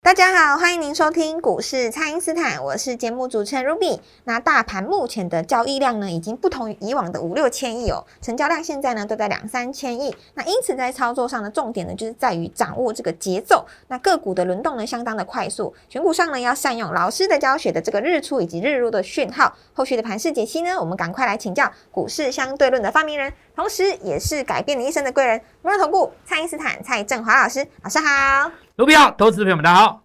大家好，欢迎您收听股市蔡因斯坦，我是节目主持人 Ruby。那大盘目前的交易量呢，已经不同于以往的五六千亿哦，成交量现在呢都在两三千亿。那因此在操作上的重点呢，就是在于掌握这个节奏。那个股的轮动呢，相当的快速，选股上呢要善用老师的教学的这个日出以及日入的讯号。后续的盘势解析呢，我们赶快来请教股市相对论的发明人，同时也是改变你一生的贵人——摩尔投顾蔡因斯坦蔡振华老师。老师好。卢比奥，投资朋友们大家好。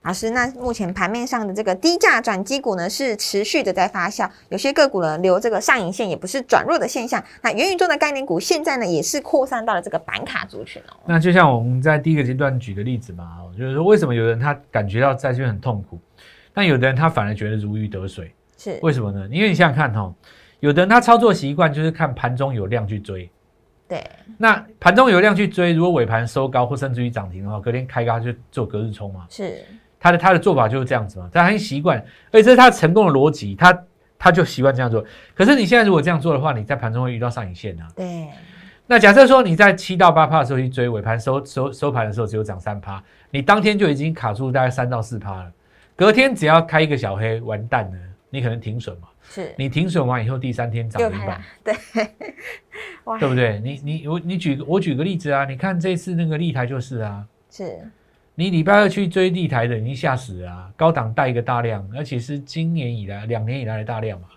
老师，那目前盘面上的这个低价转机股呢，是持续的在发酵，有些个股呢留这个上影线，也不是转弱的现象。那元宇宙的概念股现在呢，也是扩散到了这个板卡族群哦。那就像我们在第一个阶段举的例子嘛，就是说为什么有人他感觉到在这边很痛苦，但有的人他反而觉得如鱼得水，是为什么呢？因为你想想看哈，有的人他操作习惯就是看盘中有量去追。对，那盘中有量去追，如果尾盘收高或甚至于涨停的话，隔天开高就做隔日冲嘛。是，他的他的做法就是这样子嘛，他很习惯，而且这是他成功的逻辑，他他就习惯这样做。可是你现在如果这样做的话，你在盘中会遇到上影线啊。对，那假设说你在七到八趴的时候去追，尾盘收收收盘的时候只有涨三趴，你当天就已经卡住大概三到四趴了，隔天只要开一个小黑，完蛋了，你可能停损嘛。是你停损完以后，第三天涨停板，对，对不对？你你我你举我举个例子啊，你看这次那个立台就是啊，是你礼拜二去追立台的，已经吓死了啊！高档带一个大量，而且是今年以来两年以来的大量嘛。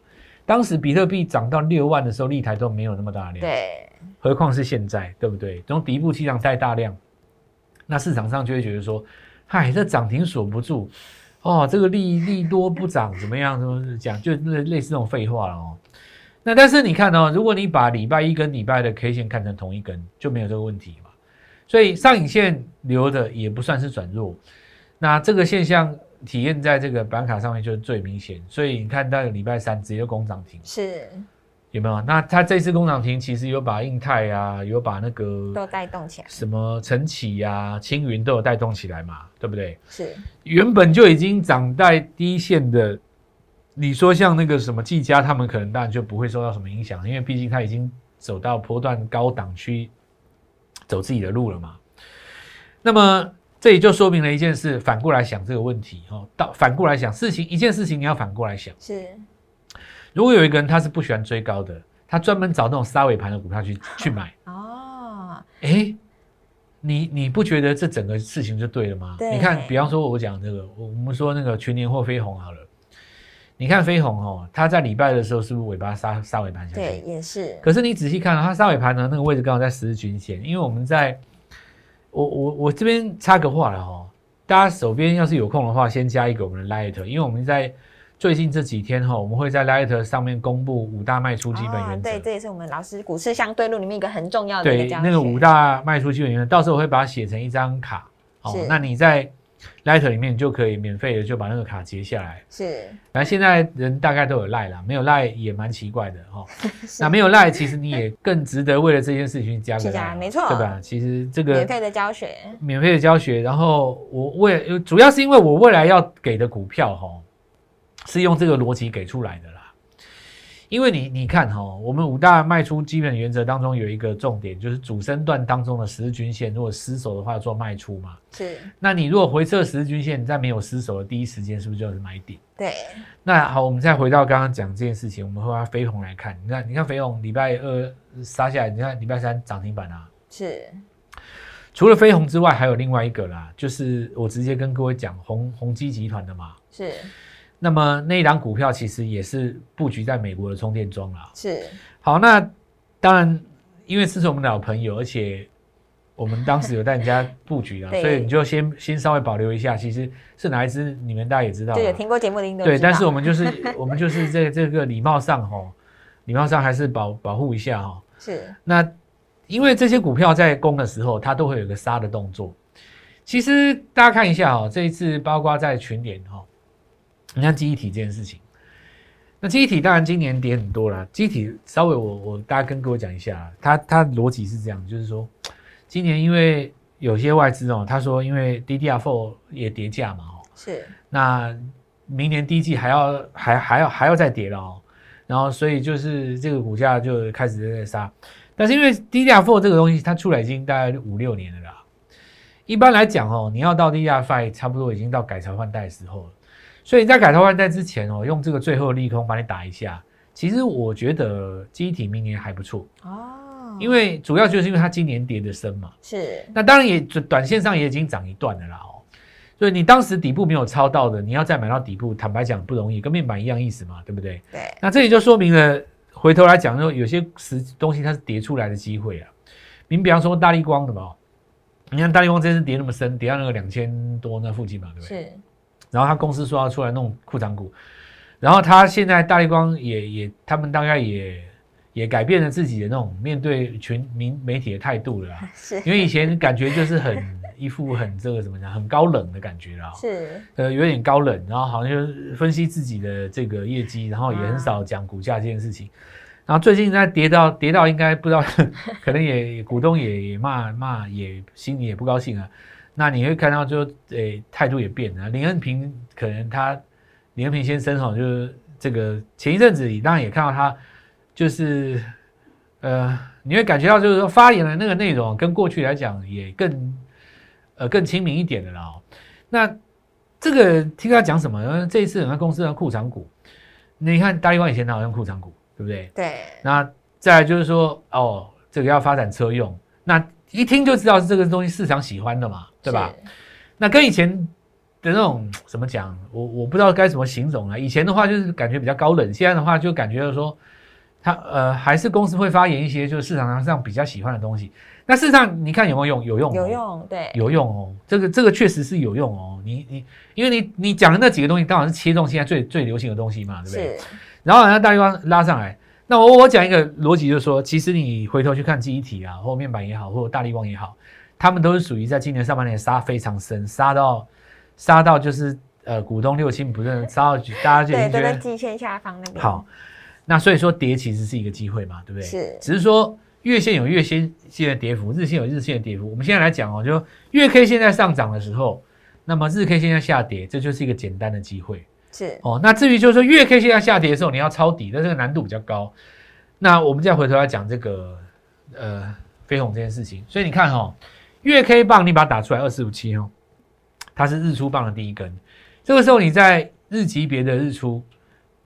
当时比特币涨到六万的时候，立台都没有那么大量，对，何况是现在，对不对？从底部起涨带大量，那市场上就会觉得说，嗨，这涨停锁不住。哦，这个利利多不涨怎么样？怎么讲？就类类似这种废话了哦。那但是你看哦，如果你把礼拜一跟礼拜的 K 线看成同一根，就没有这个问题嘛。所以上影线留的也不算是转弱。那这个现象体验在这个板卡上面就是最明显。所以你看到礼拜三直接攻涨停，是。有没有？那他这次工厂停其实有把印泰啊，有把那个都带动起来，什么晨起呀、青云都有带动起来嘛，对不对？是，原本就已经涨在低线的，你说像那个什么技嘉，他们可能当然就不会受到什么影响，因为毕竟他已经走到波段高档区，走自己的路了嘛。那么这也就说明了一件事，反过来想这个问题哦，到反过来想事情，一件事情你要反过来想是。如果有一个人他是不喜欢追高的，他专门找那种杀尾盘的股票去 去买哦，哎，你你不觉得这整个事情就对了吗？你看，比方说我讲这个，我们说那个全年货飞鸿好了，你看飞鸿哦，它在礼拜的时候是不是尾巴杀杀尾盘下去？对，也是。可是你仔细看，它杀尾盘呢，那个位置刚好在十日均线，因为我们在，我我我这边插个话了哈，大家手边要是有空的话，先加一个我们的 Light，因为我们在。最近这几天哈，我们会在 Light 上面公布五大卖出基本原则。对，这也是我们老师股市相对论里面一个很重要的。对，那个五大卖出基本原则，到时候我会把它写成一张卡。哦，那你在 Light 里面就可以免费的就把那个卡截下来。是。反正现在人大概都有赖啦，没有赖也蛮奇怪的哈。那没有赖，其实你也更值得为了这件事情加个 赖，没错，对吧？其实这个免费的教学，免费的教学，然后我为主要是因为我未来要给的股票哈。是用这个逻辑给出来的啦，因为你你看哈，我们五大卖出基本原则当中有一个重点，就是主升段当中的十日均线，如果失守的话做卖出嘛。是。那你如果回撤十日均线，你在没有失守的第一时间，是不是就是买点？对。那好，我们再回到刚刚讲这件事情，我们会把飞鸿来看。你看，你看飞鸿礼拜二杀下来，你看礼拜三涨停板啊。是。除了飞鸿之外，还有另外一个啦，就是我直接跟各位讲，宏宏基集团的嘛。是。那么那一档股票其实也是布局在美国的充电桩啦。是，好，那当然，因为这是我们老朋友，而且我们当时有带人家布局啊，所以你就先先稍微保留一下。其实是哪一支，你们大家也知道，对，听过节目的应该对。但是我们就是 我们就是在这个礼貌上哈，礼貌上还是保保护一下哈。是，那因为这些股票在攻的时候，它都会有个杀的动作。其实大家看一下哈，这一次包括在群联哈。你看记忆体这件事情，那记忆体当然今年跌很多了。记忆体稍微我我大家跟各位讲一下，它它逻辑是这样，就是说今年因为有些外资哦，他说因为 DDR4 也跌价嘛哦，是那明年第一季还要还还要还要再跌了哦，然后所以就是这个股价就开始在杀，但是因为 DDR4 这个东西它出来已经大概五六年了啦，一般来讲哦，你要到 DDR5 差不多已经到改朝换代的时候了。所以在改头换代之前哦，用这个最后利空把你打一下。其实我觉得机体明年还不错哦，因为主要就是因为它今年跌的深嘛。是。那当然也短线上也已经涨一段了啦哦。所以你当时底部没有抄到的，你要再买到底部，坦白讲不容易，跟面板一样意思嘛，对不对？对。那这也就说明了，回头来讲说，有些时东西它是跌出来的机会啊。你比方说大力光的嘛，你看大力光这次跌那么深，跌到那个两千多那附近嘛，对不对？是。然后他公司说要出来弄库藏股，然后他现在大力光也也，他们大概也也改变了自己的那种面对全民媒体的态度了，是，因为以前感觉就是很一副很这个怎么讲，很高冷的感觉啦，是，呃，有点高冷，然后好像就分析自己的这个业绩，然后也很少讲股价这件事情，然后最近在跌到跌到应该不知道，可能也股东也也骂骂，也心里也不高兴啊。那你会看到，就诶态度也变了。林恩平可能他林恩平先生哈，就是这个前一阵子，你当然也看到他，就是呃，你会感觉到就是说发言的那个内容跟过去来讲也更呃更亲民一点的啦。那这个听他讲什么？这一次很多公司的库藏股，你看大力光以前他好像库藏股，对不对？对。那再来就是说，哦，这个要发展车用，那。一听就知道是这个东西市场喜欢的嘛，对吧？那跟以前的那种怎么讲，我我不知道该怎么形容啊。以前的话就是感觉比较高冷，现在的话就感觉说，他呃还是公司会发言一些就是市场上比较喜欢的东西。那事实上你看有没有用？有用，有用，对，有用哦。这个这个确实是有用哦。你你因为你你讲的那几个东西，刚好是切中现在最最流行的东西嘛，对不对？然后让大地方拉上来。那我我讲一个逻辑，就是说，其实你回头去看记忆体啊，或面板也好，或者大力光也好，他们都是属于在今年上半年杀非常深，杀到杀到就是呃股东六亲不认，杀到大家就对都在季线下方那边。好，那所以说跌其实是一个机会嘛，对不对？是，只是说月线有月线线的跌幅，日线有日线的跌幅。我们现在来讲哦，就月 K 线在上涨的时候，那么日 K 线在下跌，这就是一个简单的机会。是哦，那至于就是说月 K 线要下跌的时候，你要抄底，那这个难度比较高。那我们再回头来讲这个呃飞鸿这件事情，所以你看哈，月 K 棒你把它打出来二四五七哦，它是日出棒的第一根，这个时候你在日级别的日出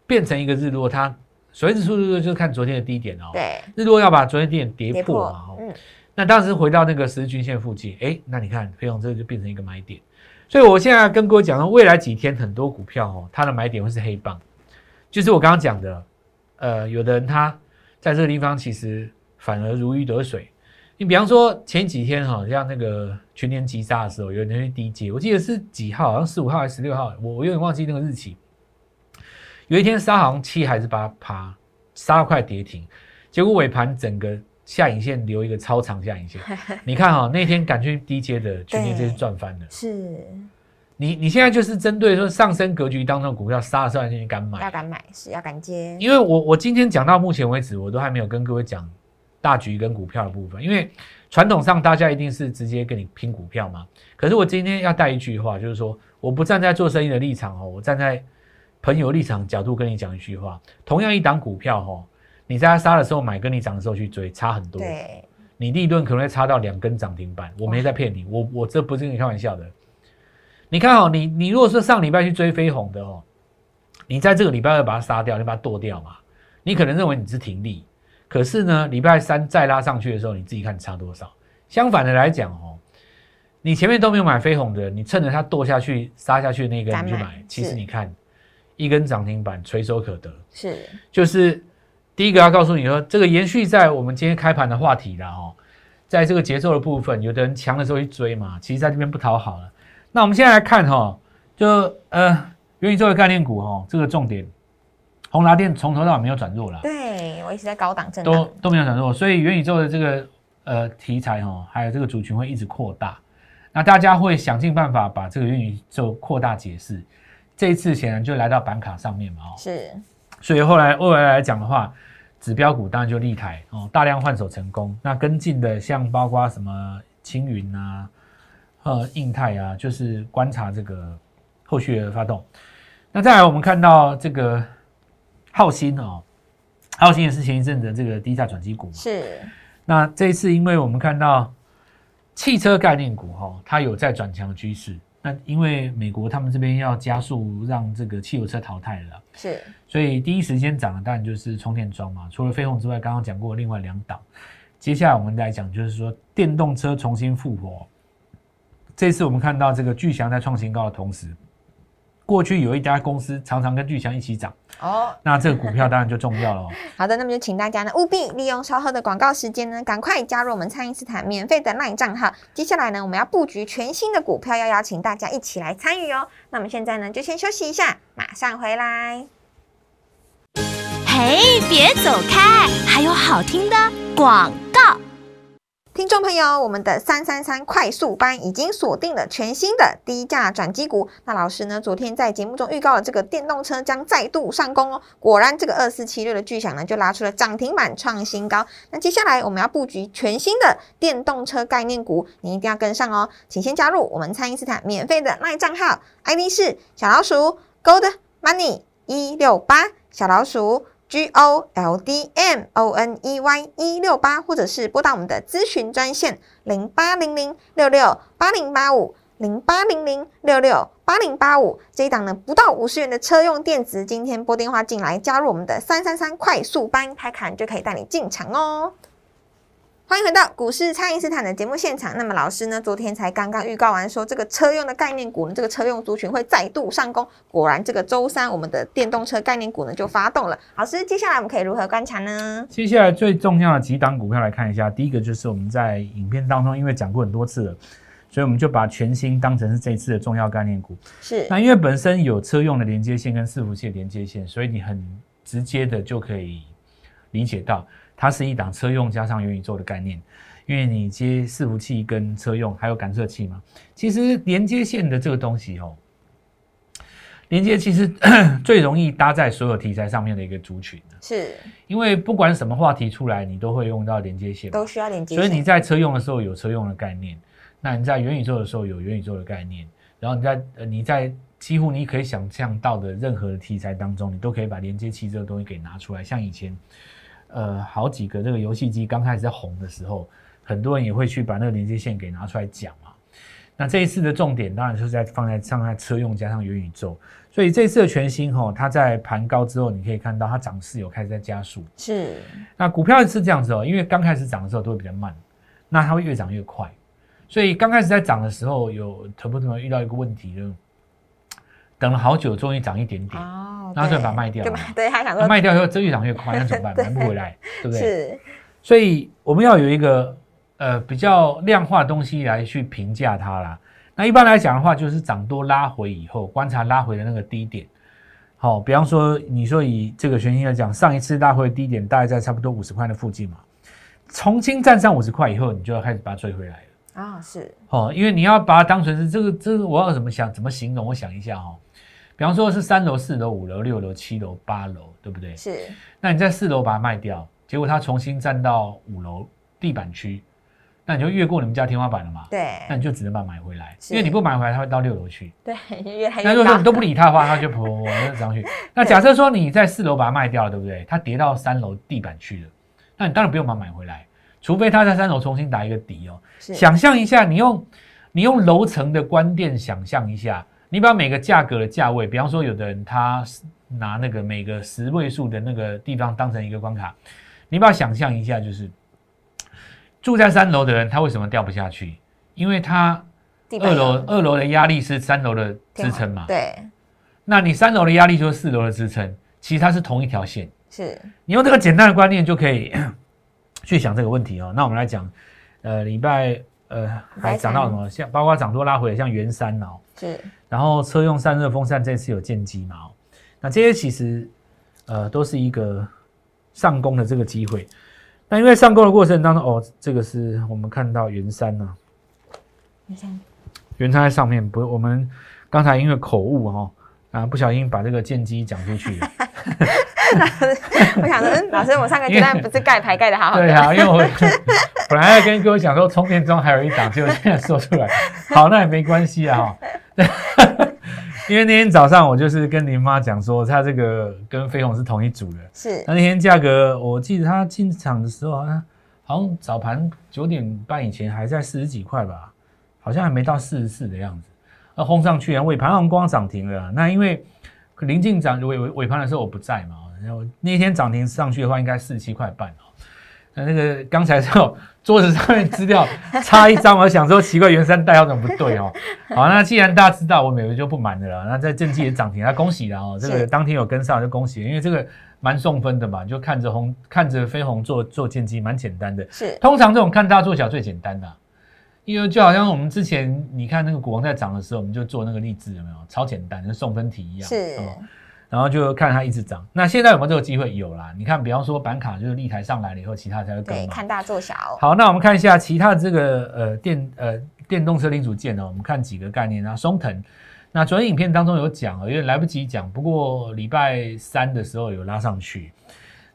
变成一个日落，它所谓日出日落就是看昨天的低点哦，对，日落要把昨天低点跌破嘛，嗯，那当时回到那个十日均线附近，哎，那你看飞鸿这个就变成一个买点。所以我现在跟各位讲说，未来几天很多股票哦，它的买点会是黑棒，就是我刚刚讲的，呃，有的人他在这个地方其实反而如鱼得水。你比方说前几天哈，像那个全年急杀的时候，有人去低接，我记得是几号，好像十五号还是十六号，我我有点忘记那个日期。有一天杀好像七还是八趴，杀到快跌停，结果尾盘整个。下影线留一个超长下影线，你看哈，那天敢去低阶的，全年这是赚翻了。是，你你现在就是针对说上升格局当中的股票杀了上来，你敢买？要敢买是要敢接。因为我我今天讲到目前为止，我都还没有跟各位讲大局跟股票的部分，因为传统上大家一定是直接跟你拼股票嘛。可是我今天要带一句话，就是说我不站在做生意的立场哦，我站在朋友立场角度跟你讲一句话，同样一档股票哈。你在它杀的时候买，跟你涨的时候去追，差很多。对，你利润可能会差到两根涨停板。我没在骗你，我我这不是跟你开玩笑的。你看哦，你你如果说上礼拜去追飞鸿的哦，你在这个礼拜二把它杀掉，你把它剁掉嘛，你可能认为你是停利，可是呢，礼拜三再拉上去的时候，你自己看差多少。相反的来讲哦，你前面都没有买飞鸿的，你趁着它剁下去杀下去那根你去买，其实你看一根涨停板垂手可得，是就是。第一个要告诉你说，这个延续在我们今天开盘的话题了哦，在这个节奏的部分，有的人强的时候去追嘛，其实在这边不讨好了。那我们现在来看哈，就呃元宇宙的概念股哈，这个重点，宏达电从头到尾没有转弱了，对我一直在高档震都都没有转弱，所以元宇宙的这个呃题材哈，还有这个族群会一直扩大，那大家会想尽办法把这个元宇宙扩大解释。这一次显然就来到板卡上面嘛，哦，是。所以后来未来来讲的话，指标股当然就立台哦，大量换手成功。那跟进的像包括什么青云啊、呃印泰啊，就是观察这个后续的发动。那再来，我们看到这个浩鑫哦，浩鑫也是前一阵的这个低价转机股嘛。是那这一次，因为我们看到汽车概念股哈、它有在转强的趋势。那因为美国他们这边要加速让这个汽油车淘汰了，是所以第一时间涨的当然就是充电桩嘛。除了飞鸿之外，刚刚讲过另外两档。接下来我们来讲，就是说电动车重新复活。这次我们看到这个巨翔在创新高的同时，过去有一家公司常常跟巨翔一起涨，哦。那这个股票当然就重要了哦。好的，那么就请大家呢务必利用稍后的广告时间呢，赶快加入我们蔡因斯坦免费的 LINE 账号。接下来呢，我们要布局全新的股票，要邀请大家一起来参与哦。那么现在呢，就先休息一下，马上回来。嘿，别走开，还有好听的广告。听众朋友，我们的三三三快速班已经锁定了全新的低价转机股。那老师呢，昨天在节目中预告了这个电动车将再度上攻哦。果然，这个二四七六的巨响呢，就拉出了涨停板创新高。那接下来我们要布局全新的电动车概念股，你一定要跟上哦。请先加入我们蔡因斯坦免费的 LINE 账号，ID 是小老鼠 Gold Money 一六八小老鼠。G O L D M O N E Y 一六八，或者是拨打我们的咨询专线零八零零六六八零八五零八零零六六八零八五。这一档呢不到五十元的车用电子，今天拨电话进来加入我们的三三三快速班，开卡就可以带你进场哦。欢迎回到股市，蔡因斯坦的节目现场。那么老师呢，昨天才刚刚预告完说，这个车用的概念股呢，这个车用族群会再度上攻。果然，这个周三我们的电动车概念股呢就发动了。老师，接下来我们可以如何观察呢？接下来最重要的几档股票来看一下，第一个就是我们在影片当中因为讲过很多次了，所以我们就把全新当成是这一次的重要概念股。是那因为本身有车用的连接线跟伺服器的连接线，所以你很直接的就可以理解到，它是一档车用加上元宇宙的概念。因为你接伺服器跟车用还有感测器嘛，其实连接线的这个东西哦，连接其实 最容易搭在所有题材上面的一个族群是，因为不管什么话题出来，你都会用到连接线，都需要连接线。所以你在车用的时候有车用的概念，那你在元宇宙的时候有元宇宙的概念，然后你在呃你在几乎你可以想象到的任何的题材当中，你都可以把连接器这个东西给拿出来。像以前，呃，好几个这个游戏机刚开始在红的时候，很多人也会去把那个连接线给拿出来讲嘛。那这一次的重点当然就是在放在上在车用加上元宇宙，所以这次的全新哦，它在盘高之后，你可以看到它涨势有开始在加速。是，那股票是这样子哦，因为刚开始涨的时候都会比较慢，那它会越涨越快，所以刚开始在涨的时候，有投资朋友遇到一个问题，就等了好久，终于涨一点点，哦然后就把它卖掉了对他想那说卖掉以后，这越涨越快，那怎么办？买不回来，对不对？是所以我们要有一个呃比较量化的东西来去评价它啦。那一般来讲的话，就是涨多拉回以后，观察拉回的那个低点。好、比方说你说以这个全新来讲，上一次拉回的低点大概在差不多五十块的附近嘛，重新站上五十块以后，你就要开始把它追回来了。啊、是哦，因为你要把它当成是这个这个，我要怎么想怎么形容？我想一下哈、哦，比方说是三楼、四楼、五楼、六楼、七楼、八楼，对不对？是那你在四楼把它卖掉，结果它重新站到五楼地板区，那你就越过你们家天花板了嘛？对那你就只能把它买回来，因为你不买回来，它会到六楼去。对，越来越那如果说你都不理它的话，它就噗噗噗上去。那假设说你在四楼把它卖掉了，对不对？它跌到三楼地板去了，那你当然不用把它买回来，除非他在三楼重新打一个底哦。想象一下，你用你用楼层的观点想象一下，你把每个价格的价位，比方说有的人他拿那个每个十位数的那个地方当成一个关卡，你把它想象一下，就是住在三楼的人，他为什么掉不下去？因为他二楼二楼的压力是三楼的支撑嘛，对，那你三楼的压力就是四楼的支撑，其实它是同一条线。是你用这个简单的观念就可以去想这个问题哦。那我们来讲，呃，礼拜呃还讲到什么？像包括涨多拉回，像元山哦，是然后车用散热风扇这次有见机嘛哦，那这些其实呃都是一个上攻的这个机会。那因为上攻的过程当中，哦，这个是我们看到元山呢、元山元山在上面，不，我们刚才因为口误哈、哦，啊，不小心把这个剑机讲出去了。我想说，嗯 老师，我上个阶段不是盖牌盖的好好的，对啊，因为我本来要跟各位讲说充电桩还有一档，结果现在说出来，好，那也没关系啊哈。因为那天早上我就是跟林妈讲说，她这个跟飞鸿是同一组的，是。那那天价格我记得她进场的时候好像好像早盘九点半以前还在四十几块吧，好像还没到四十四的样子，那轰上去啊，尾盘好像光涨停了啊。那因为临近涨尾尾尾盘的时候我不在嘛，然后那天涨停上去的话应该四十七块半哦。那那个刚才之后 桌子上面资料 差一张，我想说奇怪，元山代号怎么不对哦？好，那既然大家知道，我美国就不瞒的了。那在正绩也涨停，那恭喜了哦。这个是当天有跟上就恭喜，因为这个蛮送分的嘛，就看着红看着飞鸿做做剑机，蛮简单的。是通常这种看大做小最简单的啊、因为就好像我们之前你看那个股王在涨的时候，我们就做那个励志有没有？超简单，跟送分题一样。是哦然后就看它一直涨。那现在有没有这个机会？有啦。你看，比方说板卡就是立台上来了以后，其他才会跟对，嘛。看大做小，好，那我们看一下其他的这个呃电呃电动车零组件呢，我们看几个概念啊，松藤。那昨天影片当中有讲啊，因为来不及讲，不过礼拜三的时候有拉上去。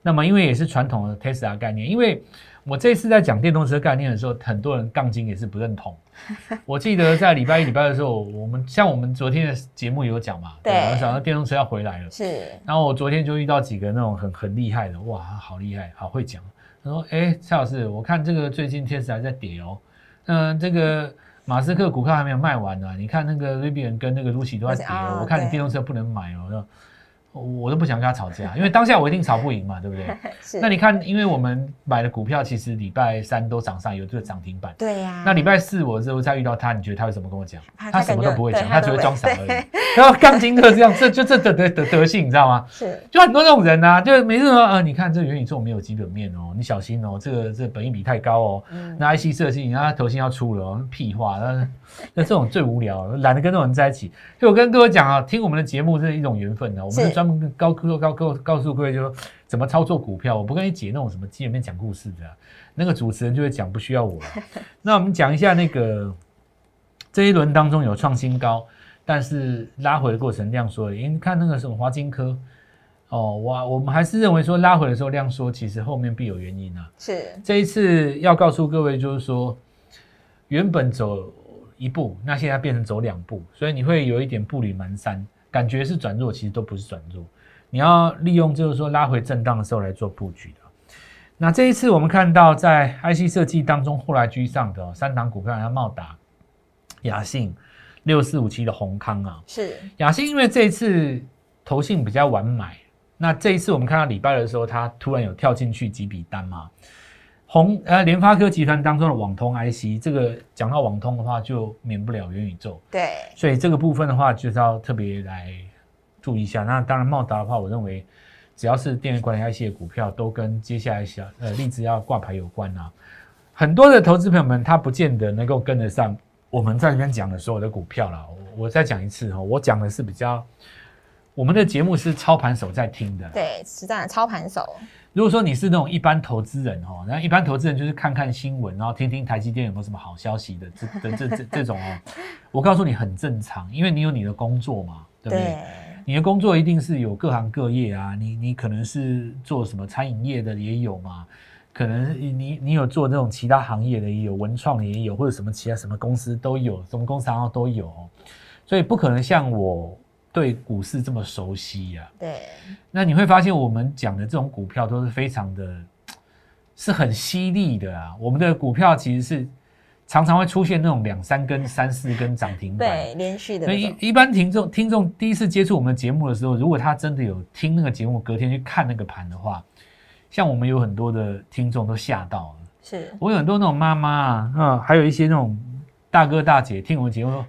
那么因为也是传统的 Tesla 概念，因为我这次在讲电动车概念的时候，很多人杠精也是不认同。我记得在礼拜一、礼拜二的时候，我们像我们昨天的节目有讲嘛，对吧我想到电动车要回来了。是然后我昨天就遇到几个那种很很厉害的，哇，好厉害，好会讲。他说：“哎，蔡老师，我看这个最近天使还在跌哦，嗯、这个马斯克股票还没有卖完呢、你看那个 Rivian 跟那个 Lucy 都在跌啊哦，我看你对电动车不能买哦。我都不想跟他吵架，因为当下我一定吵不赢嘛，对不对？是，那你看，因为我们买的股票其实礼拜三都涨上，有这个涨停板。对呀，那礼拜四我之后再遇到他，你觉得他会怎么跟我讲？他他什么都不会讲，他只会装傻而已。然后钢筋就是这样，这就这德德德德性，你知道吗？是就很多这种人呐、啊，就每次说，呃，你看这个元宇宙没有基本面哦，你小心哦，这个这个本益比太高哦。嗯那 IC 设计，那头先要出了哦，屁话，那那这种最无聊，懒得跟这种人在一起。所以我跟各位讲啊，听我们的节目这是一种缘分的，我们是是专门跟高科告告告诉各位，就说怎么操作股票，我不跟你解那种什么基本面讲故事的啊、那个主持人就会讲，不需要我了。那我们讲一下那个这一轮当中有创新高，但是拉回的过程量缩了，因为你看那个什么华金科。哦，我我们还是认为说拉回的时候量缩，其实后面必有原因啊。是这一次要告诉各位，就是说，原本走一步，那现在变成走两步，所以你会有一点步履蹒跚，感觉是转弱，其实都不是转弱。你要利用就是说拉回震荡的时候来做布局的。那这一次我们看到在 IC 设计当中后来居上的、哦、三档股票，像茂达、雅信、六四五七的宏康啊，是雅信因为这一次投信比较晚买，那这一次我们看到礼拜的时候，它突然有跳进去几笔单嘛。红呃联发科集团当中的网通 IC，这个讲到网通的话，就免不了元宇宙，对所以这个部分的话，就是要特别来注意一下。那当然茂达的话，我认为只要是电源管理 IC 的股票，都跟接下来小呃例子要挂牌有关啊。很多的投资朋友们，他不见得能够跟得上我们在这边讲的所有的股票啦。我我再讲一次哈，我讲的是比较，我们的节目是操盘手在听的。对，实战的操盘手如果说你是那种一般投资人哦，那一般投资人就是看看新闻，然后听听台积电有没有什么好消息的这这这这这种哦，我告诉你很正常，因为你有你的工作嘛，对不对？对你的工作一定是有各行各业啊，你你可能是做什么餐饮业的也有嘛，可能你你有做这种其他行业的也有，文创的也有，或者什么其他什么公司都有，什么公司行号都有哦，所以不可能像我对股市这么熟悉呀、对那你会发现我们讲的这种股票都是非常的，是很犀利的啊。我们的股票其实是常常会出现那种两三根、三四根涨停板。对，连续的所以一一般听众听众第一次接触我们节目的时候，如果他真的有听那个节目，隔天去看那个盘的话，像我们有很多的听众都吓到了。是我有很多那种妈妈啊，嗯，还有一些那种大哥大姐听我们节目说，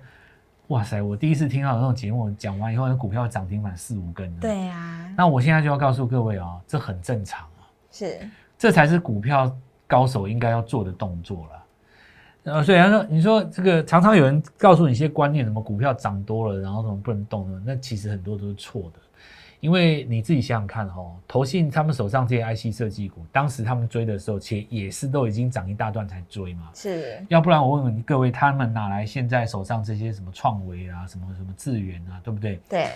哇塞，我第一次听到那种节目讲完以后，那股票涨停板四五根。。对呀，那我现在就要告诉各位哦，这很正常啊，是这才是股票高手应该要做的动作了。呃，所以他说，你说这个常常有人告诉你一些观念，什么股票涨多了，然后什么不能动呢？那其实很多都是错的，因为你自己想想看哦，投信他们手上这些 IC 设计股，当时他们追的时候，其实也是都已经涨一大段才追嘛。是要不然我问问各位，他们哪来现在手上这些什么创维啊，什么什么智源啊，对不对？对，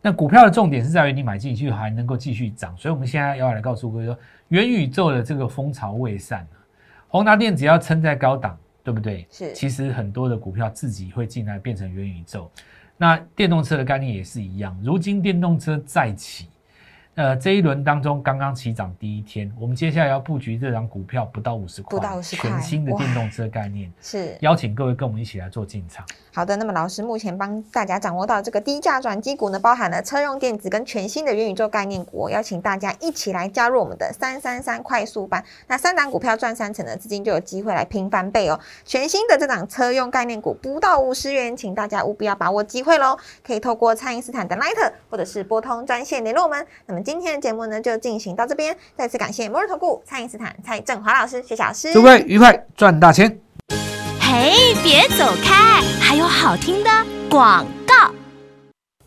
那股票的重点是在于你买进去还能够继续涨，所以我们现在要来告诉各位说，元宇宙的这个风潮未散啊，宏达电只要撑在高档，对不对？是其实很多的股票自己会进来变成元宇宙。那电动车的概念也是一样，如今电动车再起。呃，这一轮当中刚刚起涨第一天，我们接下来要布局这张股票不到五十块，不到五十块全新的哇电动车概念，是邀请各位跟我们一起来做进场。好的，那么老师目前帮大家掌握到这个低价转机股呢，包含了车用电子跟全新的元宇宙概念股，邀请大家一起来加入我们的三三三快速班。那三档股票赚三成的资金就有机会来拼翻倍哦。全新的这档车用概念股不到五十元，请大家务必要把握机会喽！可以透过蔡因斯坦的 Line 或者是拨通专线联络我们。那么今天的节目呢就进行到这边，再次感谢摩尔投顾蔡因斯坦蔡振华老师、谢小老师。祝各位愉快赚大钱！嘿，别走开，还有好听的广告。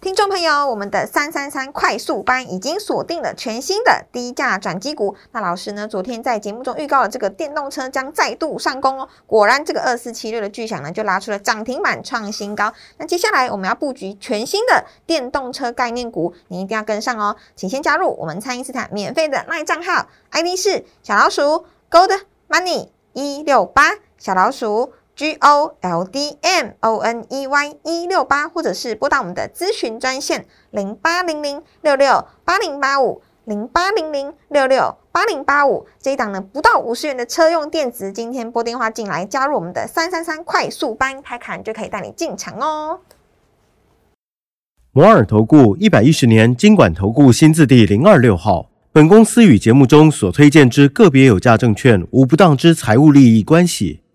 听众朋友，我们的三三三快速班已经锁定了全新的低价转机股。那老师呢，昨天在节目中预告了这个电动车将再度上攻哦。果然，这个二四七六的巨响呢，就拉出了涨停板创新高。那接下来我们要布局全新的电动车概念股，你一定要跟上哦。请先加入我们蔡因斯坦免费的 LINE 账号，ID 是小老鼠 Gold Money 一六八小老鼠。G O L D M O N E Y 一六八，或者是拨打我们的咨询专线零八零零六六八零八五零八零零六六八零八五。这一档呢不到五十元的车用电子，今天拨电话进来加入我们的三三三快速班，开卡就可以带你进场哦。摩尔投顾一百一十年经管投顾新字第零二六号。本公司与节目中所推荐之个别有价证券无不当之财务利益关系。